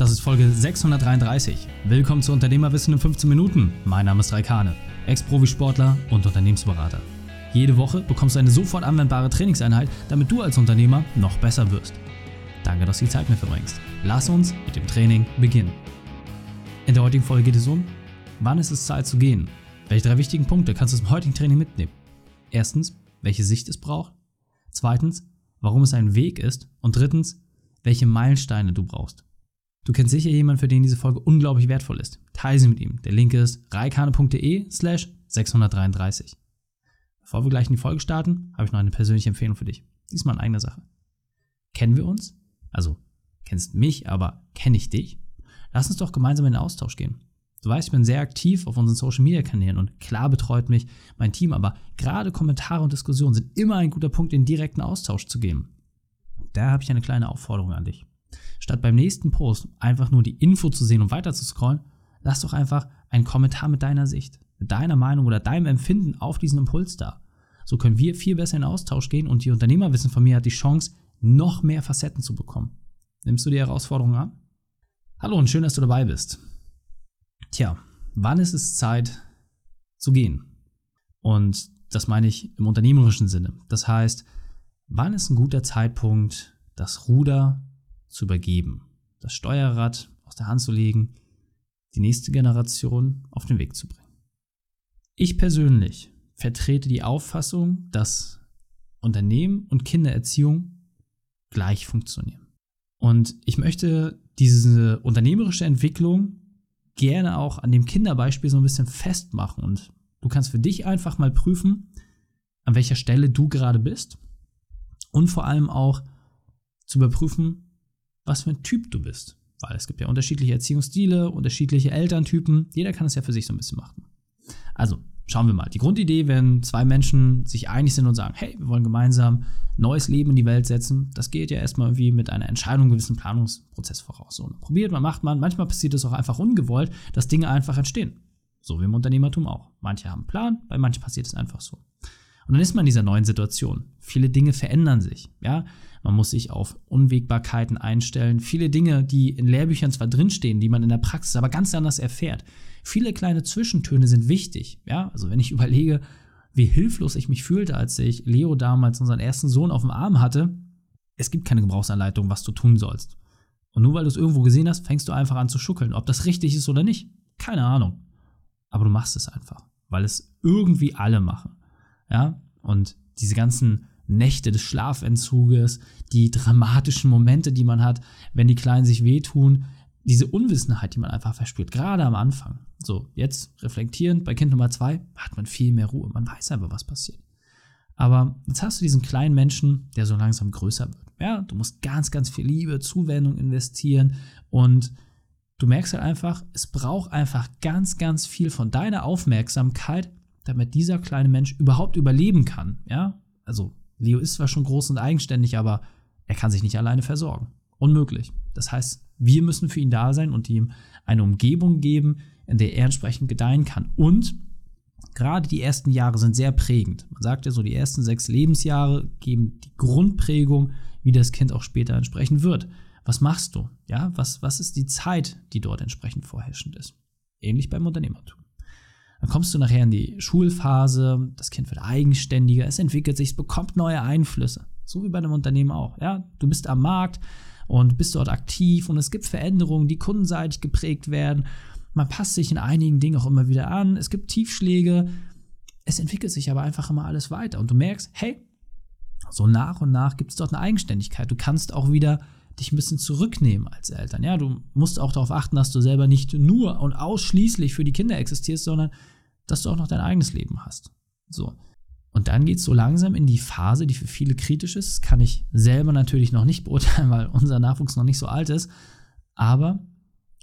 das ist Folge 633. Willkommen zu Unternehmerwissen in 15 Minuten. Mein Name ist Raikane, Ex-Profisportler und Unternehmensberater. Jede Woche bekommst du eine sofort anwendbare Trainingseinheit, damit du als Unternehmer noch besser wirst. Danke, dass du die Zeit mit verbringst. Lass uns mit dem Training beginnen. In der heutigen Folge geht es um, wann ist es Zeit zu gehen? Welche drei wichtigen Punkte kannst du zum heutigen Training mitnehmen? Erstens, welche Sicht es braucht. Zweitens, warum es ein Weg ist. Und drittens, welche Meilensteine du brauchst. Du kennst sicher jemanden, für den diese Folge unglaublich wertvoll ist. Teile sie mit ihm. Der Link ist reikane.de slash 633. Bevor wir gleich in die Folge starten, habe ich noch eine persönliche Empfehlung für dich. Diesmal in eigener Sache. Kennen wir uns? Also, kennst mich, aber kenne ich dich? Lass uns doch gemeinsam in den Austausch gehen. Du weißt, ich bin sehr aktiv auf unseren Social Media Kanälen und klar betreut mich mein Team, aber gerade Kommentare und Diskussionen sind immer ein guter Punkt, in direkten Austausch zu gehen. Da habe ich eine kleine Aufforderung an dich. Statt beim nächsten Post einfach nur die Info zu sehen und weiter zu scrollen, lass doch einfach einen Kommentar mit deiner Sicht, mit deiner Meinung oder deinem Empfinden auf diesen Impuls da. So können wir viel besser in Austausch gehen und die Unternehmerwissen von mir hat die Chance, noch mehr Facetten zu bekommen. Nimmst du die Herausforderung an? Hallo und schön, dass du dabei bist. Tja, wann ist es Zeit zu gehen? Und das meine ich im unternehmerischen Sinne. Das heißt, wann ist ein guter Zeitpunkt, das Ruder zu übergeben, das Steuerrad aus der Hand zu legen, die nächste Generation auf den Weg zu bringen. Ich persönlich vertrete die Auffassung, dass Unternehmen und Kindererziehung gleich funktionieren. Und ich möchte diese unternehmerische Entwicklung gerne auch an dem Kinderbeispiel so ein bisschen festmachen. Und du kannst für dich einfach mal prüfen, an welcher Stelle du gerade bist. Und vor allem auch zu überprüfen, was für ein Typ du bist. Weil es gibt ja unterschiedliche Erziehungsstile, unterschiedliche Elterntypen. Jeder kann es ja für sich so ein bisschen machen. Also, schauen wir mal. Die Grundidee, wenn zwei Menschen sich einig sind und sagen, hey, wir wollen gemeinsam neues Leben in die Welt setzen, das geht ja erstmal irgendwie mit einer Entscheidung, einem gewissen Planungsprozess voraus. So, probiert man, macht man. Manchmal passiert es auch einfach ungewollt, dass Dinge einfach entstehen. So wie im Unternehmertum auch. Manche haben einen Plan, bei manchen passiert es einfach so. Und dann ist man in dieser neuen Situation. Viele Dinge verändern sich. Ja, man muss sich auf Unwägbarkeiten einstellen. Viele Dinge, die in Lehrbüchern zwar drinstehen, die man in der Praxis aber ganz anders erfährt. Viele kleine Zwischentöne sind wichtig. Ja, also wenn ich überlege, wie hilflos ich mich fühlte, als ich Leo damals unseren ersten Sohn auf dem Arm hatte. Es gibt keine Gebrauchsanleitung, was du tun sollst. Und nur weil du es irgendwo gesehen hast, fängst du einfach an zu schuckeln. Ob das richtig ist oder nicht, keine Ahnung. Aber du machst es einfach, weil es irgendwie alle machen. Ja, und diese ganzen Nächte des Schlafentzuges, die dramatischen Momente, die man hat, wenn die Kleinen sich wehtun, diese Unwissenheit, die man einfach verspürt, gerade am Anfang. So, jetzt reflektierend, bei Kind Nummer zwei hat man viel mehr Ruhe, man weiß einfach, was passiert. Aber jetzt hast du diesen kleinen Menschen, der so langsam größer wird. Ja, du musst ganz, ganz viel Liebe, Zuwendung investieren und du merkst halt einfach, es braucht einfach ganz, ganz viel von deiner Aufmerksamkeit, damit dieser kleine Mensch überhaupt überleben kann. Ja, also Leo ist zwar schon groß und eigenständig, aber er kann sich nicht alleine versorgen. Unmöglich. Das heißt, wir müssen für ihn da sein und ihm eine Umgebung geben, in der er entsprechend gedeihen kann. Und gerade die ersten Jahre sind sehr prägend. Man sagt ja so, die ersten sechs Lebensjahre geben die Grundprägung, wie das Kind auch später entsprechend wird. Was machst du? Ja, was, was ist die Zeit, die dort entsprechend vorherrschend ist? Ähnlich beim Unternehmertum. Dann kommst du nachher in die Schulphase, das Kind wird eigenständiger, es entwickelt sich, es bekommt neue Einflüsse. So wie bei einem Unternehmen auch. Ja, du bist am Markt und bist dort aktiv und es gibt Veränderungen, die kundenseitig geprägt werden. Man passt sich in einigen Dingen auch immer wieder an. Es gibt Tiefschläge. Es entwickelt sich aber einfach immer alles weiter und du merkst, hey, so nach und nach gibt es dort eine Eigenständigkeit. Du kannst auch wieder dich ein bisschen zurücknehmen als Eltern. Ja, du musst auch darauf achten, dass du selber nicht nur und ausschließlich für die Kinder existierst, sondern dass du auch noch dein eigenes Leben hast. So. Und dann geht es so langsam in die Phase, die für viele kritisch ist. Das kann ich selber natürlich noch nicht beurteilen, weil unser Nachwuchs noch nicht so alt ist. Aber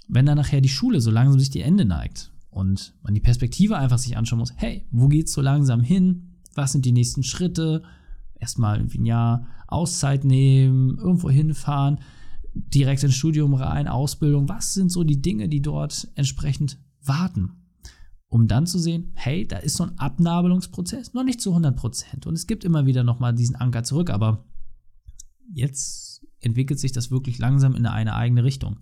wenn dann nachher die Schule so langsam sich die Ende neigt und man die Perspektive einfach sich anschauen muss, hey, wo geht's so langsam hin? Was sind die nächsten Schritte? Erstmal irgendwie ein Jahr Auszeit nehmen, irgendwo hinfahren, direkt ins Studium rein, Ausbildung. Was sind so die Dinge, die dort entsprechend warten? Um dann zu sehen, hey, da ist so ein Abnabelungsprozess, noch nicht zu 100 Prozent. Und es gibt immer wieder nochmal diesen Anker zurück, aber jetzt entwickelt sich das wirklich langsam in eine eigene Richtung.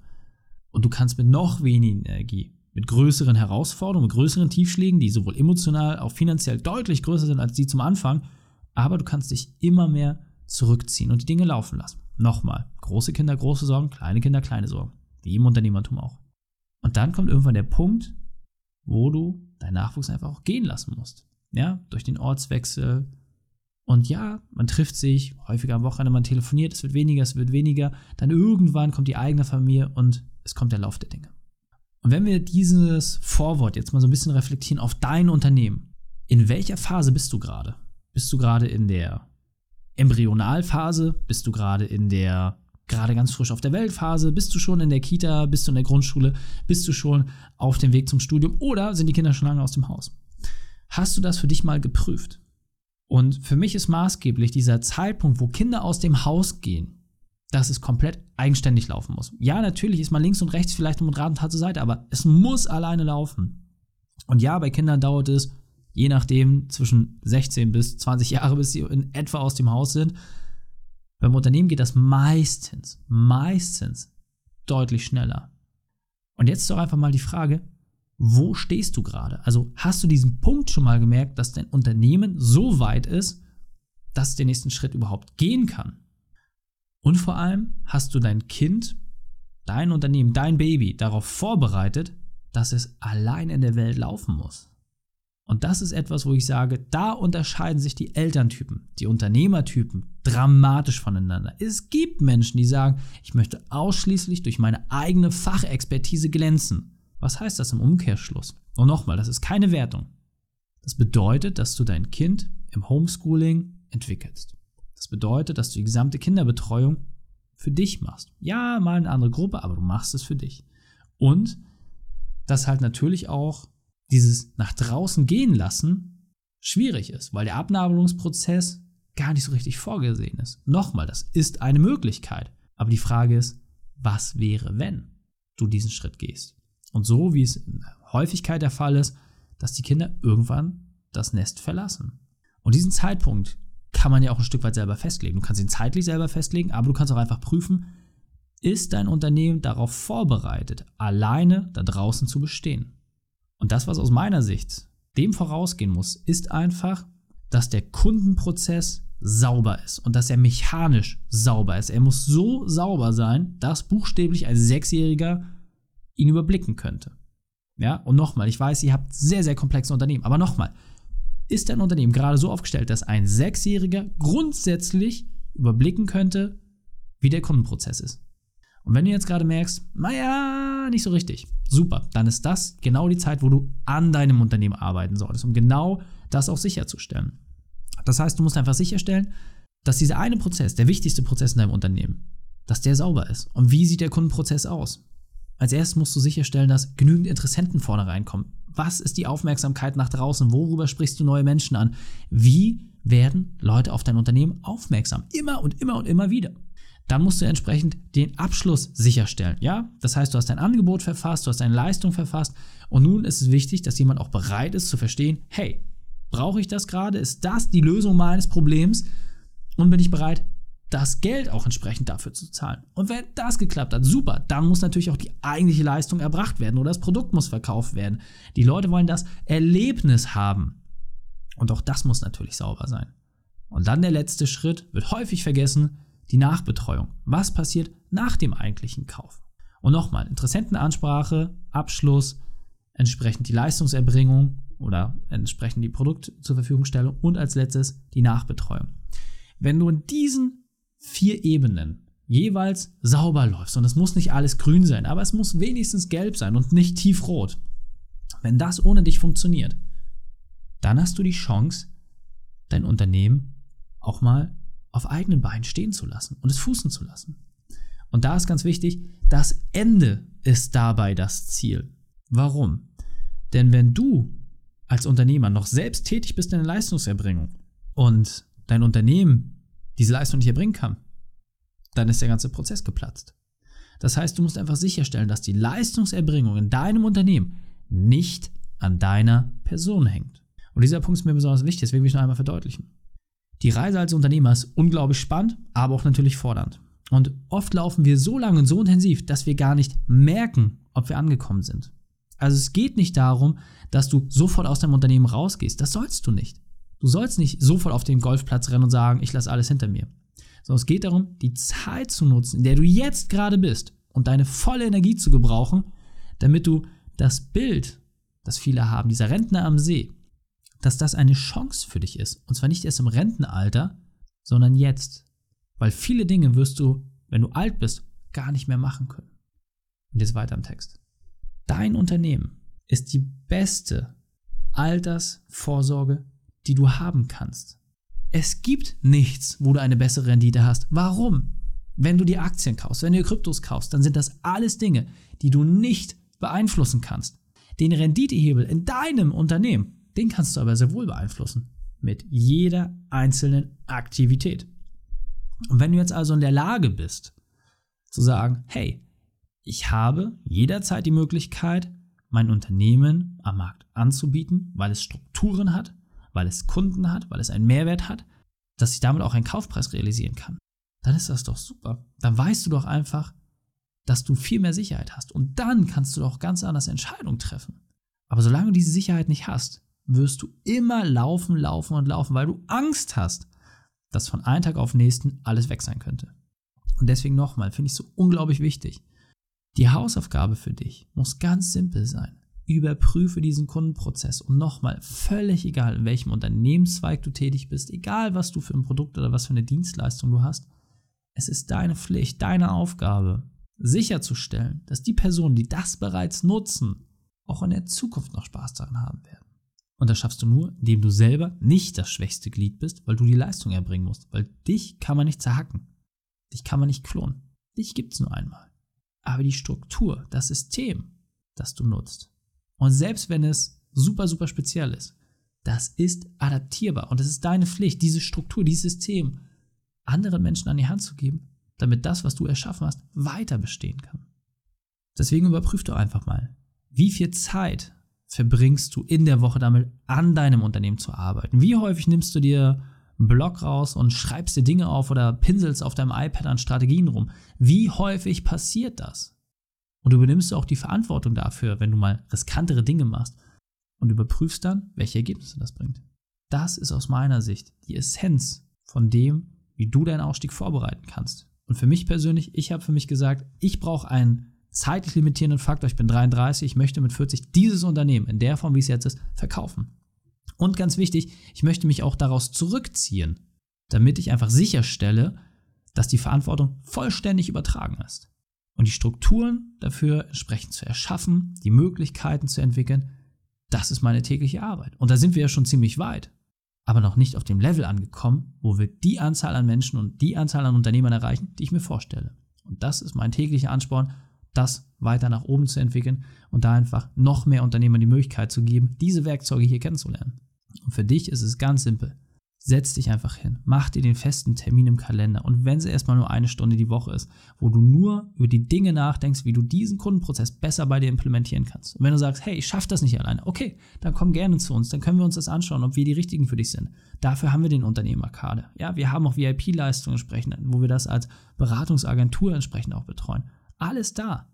Und du kannst mit noch weniger Energie, mit größeren Herausforderungen, mit größeren Tiefschlägen, die sowohl emotional auch finanziell deutlich größer sind als die zum Anfang, aber du kannst dich immer mehr zurückziehen und die Dinge laufen lassen. Nochmal, große Kinder große Sorgen, kleine Kinder kleine Sorgen, wie im Unternehmertum auch. Und dann kommt irgendwann der Punkt, wo du deinen Nachwuchs einfach auch gehen lassen musst. Ja, durch den Ortswechsel. Und ja, man trifft sich häufiger am Wochenende, man telefoniert, es wird weniger, es wird weniger. Dann irgendwann kommt die eigene Familie und es kommt der Lauf der Dinge. Und wenn wir dieses Vorwort jetzt mal so ein bisschen reflektieren auf dein Unternehmen, in welcher Phase bist du gerade? Bist du gerade in der Embryonalphase? Bist du gerade in der gerade ganz frisch auf der Weltphase? Bist du schon in der Kita? Bist du in der Grundschule? Bist du schon auf dem Weg zum Studium? Oder sind die Kinder schon lange aus dem Haus? Hast du das für dich mal geprüft? Und für mich ist maßgeblich dieser Zeitpunkt, wo Kinder aus dem Haus gehen, dass es komplett eigenständig laufen muss. Ja, natürlich ist man links und rechts vielleicht mit Rad und Tat zur Seite, aber es muss alleine laufen. Und ja, bei Kindern dauert es, je nachdem, zwischen 16 bis 20 Jahre, bis sie in etwa aus dem Haus sind. Beim Unternehmen geht das meistens, meistens deutlich schneller. Und jetzt doch einfach mal die Frage, wo stehst du gerade? Also hast du diesen Punkt schon mal gemerkt, dass dein Unternehmen so weit ist, dass es den nächsten Schritt überhaupt gehen kann? Und vor allem hast du dein Kind, dein Unternehmen, dein Baby darauf vorbereitet, dass es allein in der Welt laufen muss. Und das ist etwas, wo ich sage, da unterscheiden sich die Elterntypen, die Unternehmertypen dramatisch voneinander. Es gibt Menschen, die sagen, ich möchte ausschließlich durch meine eigene Fachexpertise glänzen. Was heißt das im Umkehrschluss? Und nochmal, das ist keine Wertung. Das bedeutet, dass du dein Kind im Homeschooling entwickelst. Das bedeutet, dass du die gesamte Kinderbetreuung für dich machst. Ja, mal eine andere Gruppe, aber du machst es für dich. Und dass halt natürlich auch dieses nach draußen gehen lassen schwierig ist, weil der Abnabelungsprozess gar nicht so richtig vorgesehen ist. Nochmal, das ist eine Möglichkeit. Aber die Frage ist, was wäre, wenn du diesen Schritt gehst? Und so wie es in Häufigkeit der Fall ist, dass die Kinder irgendwann das Nest verlassen. Und diesen Zeitpunkt kann man ja auch ein Stück weit selber festlegen. Du kannst ihn zeitlich selber festlegen, aber du kannst auch einfach prüfen, ist dein Unternehmen darauf vorbereitet, alleine da draußen zu bestehen? Und das, was aus meiner Sicht dem vorausgehen muss, ist einfach, dass der Kundenprozess sauber ist und dass er mechanisch sauber ist. Er muss so sauber sein, dass buchstäblich ein Sechsjähriger ihn überblicken könnte. Ja, und nochmal, ich weiß, ihr habt sehr, sehr komplexe Unternehmen, aber nochmal, ist dein Unternehmen gerade so aufgestellt, dass ein Sechsjähriger grundsätzlich überblicken könnte, wie der Kundenprozess ist? Und wenn du jetzt gerade merkst, naja, nicht so richtig, super, dann ist das genau die Zeit, wo du an deinem Unternehmen arbeiten solltest, um genau das auch sicherzustellen. Das heißt, du musst einfach sicherstellen, dass dieser eine Prozess, der wichtigste Prozess in deinem Unternehmen, dass der sauber ist. Und wie sieht der Kundenprozess aus? Als erstes musst du sicherstellen, dass genügend Interessenten vorne reinkommen. Was ist die Aufmerksamkeit nach draußen? Worüber sprichst du neue Menschen an? Wie werden Leute auf dein Unternehmen aufmerksam? Immer und immer und immer wieder dann musst du entsprechend den Abschluss sicherstellen. Ja, das heißt, du hast dein Angebot verfasst, du hast deine Leistung verfasst und nun ist es wichtig, dass jemand auch bereit ist zu verstehen, hey, brauche ich das gerade? Ist das die Lösung meines Problems? Und bin ich bereit, das Geld auch entsprechend dafür zu zahlen? Und wenn das geklappt hat, super, dann muss natürlich auch die eigentliche Leistung erbracht werden oder das Produkt muss verkauft werden. Die Leute wollen das Erlebnis haben. Und auch das muss natürlich sauber sein. Und dann der letzte Schritt, wird häufig vergessen, die Nachbetreuung. Was passiert nach dem eigentlichen Kauf? Und nochmal, Interessentenansprache, Abschluss, entsprechend die Leistungserbringung oder entsprechend die Produkt zur Verfügungstellung und als letztes die Nachbetreuung. Wenn du in diesen vier Ebenen jeweils sauber läufst, und es muss nicht alles grün sein, aber es muss wenigstens gelb sein und nicht tiefrot, wenn das ohne dich funktioniert, dann hast du die Chance, dein Unternehmen auch mal auf eigenen Beinen stehen zu lassen und es fußen zu lassen. Und da ist ganz wichtig, das Ende ist dabei das Ziel. Warum? Denn wenn du als Unternehmer noch selbst tätig bist in der Leistungserbringung und dein Unternehmen diese Leistung nicht erbringen kann, dann ist der ganze Prozess geplatzt. Das heißt, du musst einfach sicherstellen, dass die Leistungserbringung in deinem Unternehmen nicht an deiner Person hängt. Und dieser Punkt ist mir besonders wichtig, deswegen will ich noch einmal verdeutlichen. Die Reise als Unternehmer ist unglaublich spannend, aber auch natürlich fordernd. Und oft laufen wir so lange und so intensiv, dass wir gar nicht merken, ob wir angekommen sind. Also es geht nicht darum, dass du sofort aus deinem Unternehmen rausgehst. Das sollst du nicht. Du sollst nicht sofort auf den Golfplatz rennen und sagen, ich lasse alles hinter mir. Sondern es geht darum, die Zeit zu nutzen, in der du jetzt gerade bist und deine volle Energie zu gebrauchen, damit du das Bild, das viele haben, dieser Rentner am See, dass das eine Chance für dich ist. Und zwar nicht erst im Rentenalter, sondern jetzt. Weil viele Dinge wirst du, wenn du alt bist, gar nicht mehr machen können. Und jetzt weiter im Text. Dein Unternehmen ist die beste Altersvorsorge, die du haben kannst. Es gibt nichts, wo du eine bessere Rendite hast. Warum? Wenn du dir Aktien kaufst, wenn du Kryptos kaufst, dann sind das alles Dinge, die du nicht beeinflussen kannst. Den Renditehebel in deinem Unternehmen, den kannst du aber sehr wohl beeinflussen. Mit jeder einzelnen Aktivität. Und wenn du jetzt also in der Lage bist, zu sagen, hey, ich habe jederzeit die Möglichkeit, mein Unternehmen am Markt anzubieten, weil es Strukturen hat, weil es Kunden hat, weil es einen Mehrwert hat, dass ich damit auch einen Kaufpreis realisieren kann. Dann ist das doch super. Dann weißt du doch einfach, dass du viel mehr Sicherheit hast. Und dann kannst du doch ganz anders Entscheidungen treffen. Aber solange du diese Sicherheit nicht hast, wirst du immer laufen, laufen und laufen, weil du Angst hast, dass von einem Tag auf den nächsten alles weg sein könnte. Und deswegen nochmal, finde ich so unglaublich wichtig. Die Hausaufgabe für dich muss ganz simpel sein. Überprüfe diesen Kundenprozess und nochmal, völlig egal, in welchem Unternehmenszweig du tätig bist, egal was du für ein Produkt oder was für eine Dienstleistung du hast, es ist deine Pflicht, deine Aufgabe, sicherzustellen, dass die Personen, die das bereits nutzen, auch in der Zukunft noch Spaß daran haben werden. Und das schaffst du nur, indem du selber nicht das schwächste Glied bist, weil du die Leistung erbringen musst. Weil dich kann man nicht zerhacken. Dich kann man nicht klonen. Dich gibt es nur einmal. Aber die Struktur, das System, das du nutzt. Und selbst wenn es super, super speziell ist, das ist adaptierbar. Und es ist deine Pflicht, diese Struktur, dieses System anderen Menschen an die Hand zu geben, damit das, was du erschaffen hast, weiter bestehen kann. Deswegen überprüf doch einfach mal, wie viel Zeit verbringst du in der Woche damit, an deinem Unternehmen zu arbeiten? Wie häufig nimmst du dir einen Blog raus und schreibst dir Dinge auf oder pinselst auf deinem iPad an Strategien rum? Wie häufig passiert das? Und du übernimmst auch die Verantwortung dafür, wenn du mal riskantere Dinge machst und überprüfst dann, welche Ergebnisse das bringt. Das ist aus meiner Sicht die Essenz von dem, wie du deinen Ausstieg vorbereiten kannst. Und für mich persönlich, ich habe für mich gesagt, ich brauche einen zeitlich limitierenden Faktor. Ich bin 33, ich möchte mit 40 dieses Unternehmen in der Form, wie es jetzt ist, verkaufen. Und ganz wichtig, ich möchte mich auch daraus zurückziehen, damit ich einfach sicherstelle, dass die Verantwortung vollständig übertragen ist. Und die Strukturen dafür entsprechend zu erschaffen, die Möglichkeiten zu entwickeln, das ist meine tägliche Arbeit. Und da sind wir ja schon ziemlich weit, aber noch nicht auf dem Level angekommen, wo wir die Anzahl an Menschen und die Anzahl an Unternehmern erreichen, die ich mir vorstelle. Und das ist mein täglicher Ansporn, das weiter nach oben zu entwickeln und da einfach noch mehr Unternehmern die Möglichkeit zu geben, diese Werkzeuge hier kennenzulernen. Und für dich ist es ganz simpel. Setz dich einfach hin, mach dir den festen Termin im Kalender und wenn es erstmal nur eine Stunde die Woche ist, wo du nur über die Dinge nachdenkst, wie du diesen Kundenprozess besser bei dir implementieren kannst. Und wenn du sagst, hey, ich schaffe das nicht alleine, okay, dann komm gerne zu uns, dann können wir uns das anschauen, ob wir die richtigen für dich sind. Dafür haben wir den Unternehmerkade. Ja, wir haben auch VIP-Leistungen entsprechend, wo wir das als Beratungsagentur entsprechend auch betreuen. Alles da.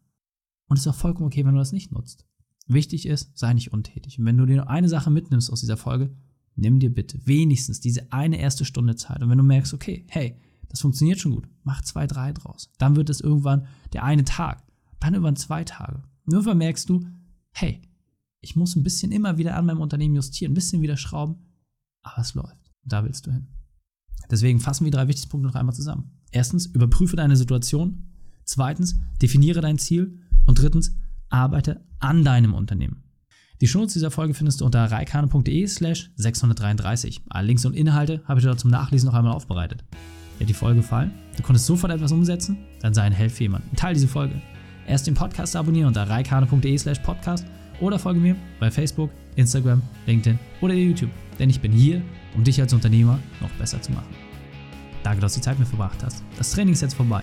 Und es ist auch vollkommen okay, wenn du das nicht nutzt. Wichtig ist, sei nicht untätig. Und wenn du dir nur eine Sache mitnimmst aus dieser Folge, nimm dir bitte wenigstens diese eine erste Stunde Zeit. Und wenn du merkst, okay, hey, das funktioniert schon gut, mach zwei, drei draus. Dann wird es irgendwann der eine Tag, dann irgendwann zwei Tage. Und irgendwann merkst du, hey, ich muss ein bisschen immer wieder an meinem Unternehmen justieren, ein bisschen wieder schrauben, aber es läuft. Und da willst du hin. Deswegen fassen wir drei wichtigsten Punkte noch einmal zusammen. Erstens, überprüfe deine Situation. Zweitens, definiere dein Ziel. Und drittens, arbeite an deinem Unternehmen. Die Shownotes dieser Folge findest du unter reikane.de slash 633. Alle Links und Inhalte habe ich dort zum Nachlesen noch einmal aufbereitet. Dir hat die Folge gefallen? Du konntest sofort etwas umsetzen? Dann sei ein Held für jemanden. Teil diese Folge. Erst den Podcast abonnieren unter reikane.de slash podcast oder folge mir bei Facebook, Instagram, LinkedIn oder YouTube. Denn ich bin hier, um dich als Unternehmer noch besser zu machen. Danke, dass du die Zeit mit verbracht hast. Das Training ist jetzt vorbei.